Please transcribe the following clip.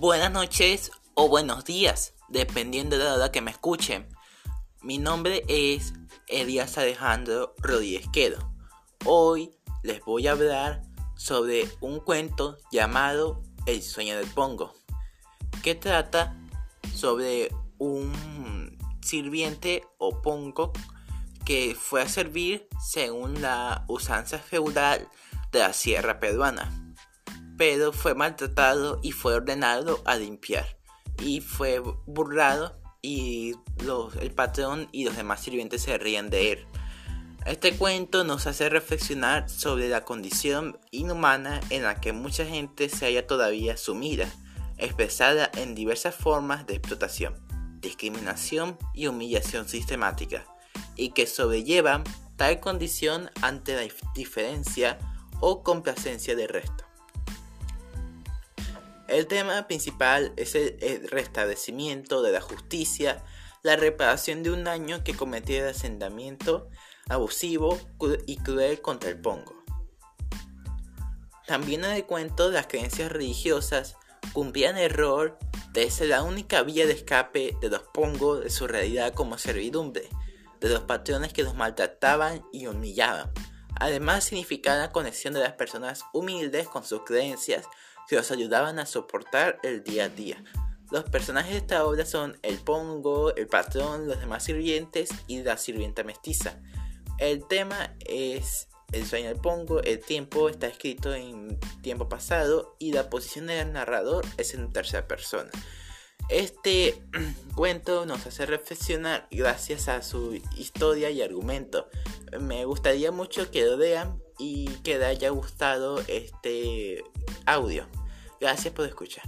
Buenas noches o buenos días, dependiendo de la hora que me escuchen. Mi nombre es Elías Alejandro Rodríguez Quedo. Hoy les voy a hablar sobre un cuento llamado El sueño del pongo, que trata sobre un sirviente o pongo que fue a servir según la usanza feudal de la sierra peruana pero fue maltratado y fue ordenado a limpiar. Y fue burlado y el patrón y los demás sirvientes se rían de él. Este cuento nos hace reflexionar sobre la condición inhumana en la que mucha gente se halla todavía sumida, expresada en diversas formas de explotación, discriminación y humillación sistemática, y que sobrellevan tal condición ante la diferencia o complacencia del resto. El tema principal es el, restablecimiento de la justicia, la reparación de un daño que cometió el asentamiento abusivo y cruel contra el Pongo. También en el cuento las creencias religiosas cumplían el rol de ser la única vía de escape de los Pongo de su realidad como servidumbre, de los patrones que los maltrataban y humillaban. Además significaba la conexión de las personas humildes con sus creencias que los ayudaban a soportar el día a día. Los personajes de esta obra son el Pongo, el patrón, los demás sirvientes y la sirvienta mestiza. El tema es el sueño del Pongo, el tiempo está escrito en tiempo pasado y la posición del narrador es en tercera persona. Este cuento nos hace reflexionar gracias a su historia y argumento. Me gustaría mucho que lo vean y que les haya gustado este audio. Gracias por escuchar.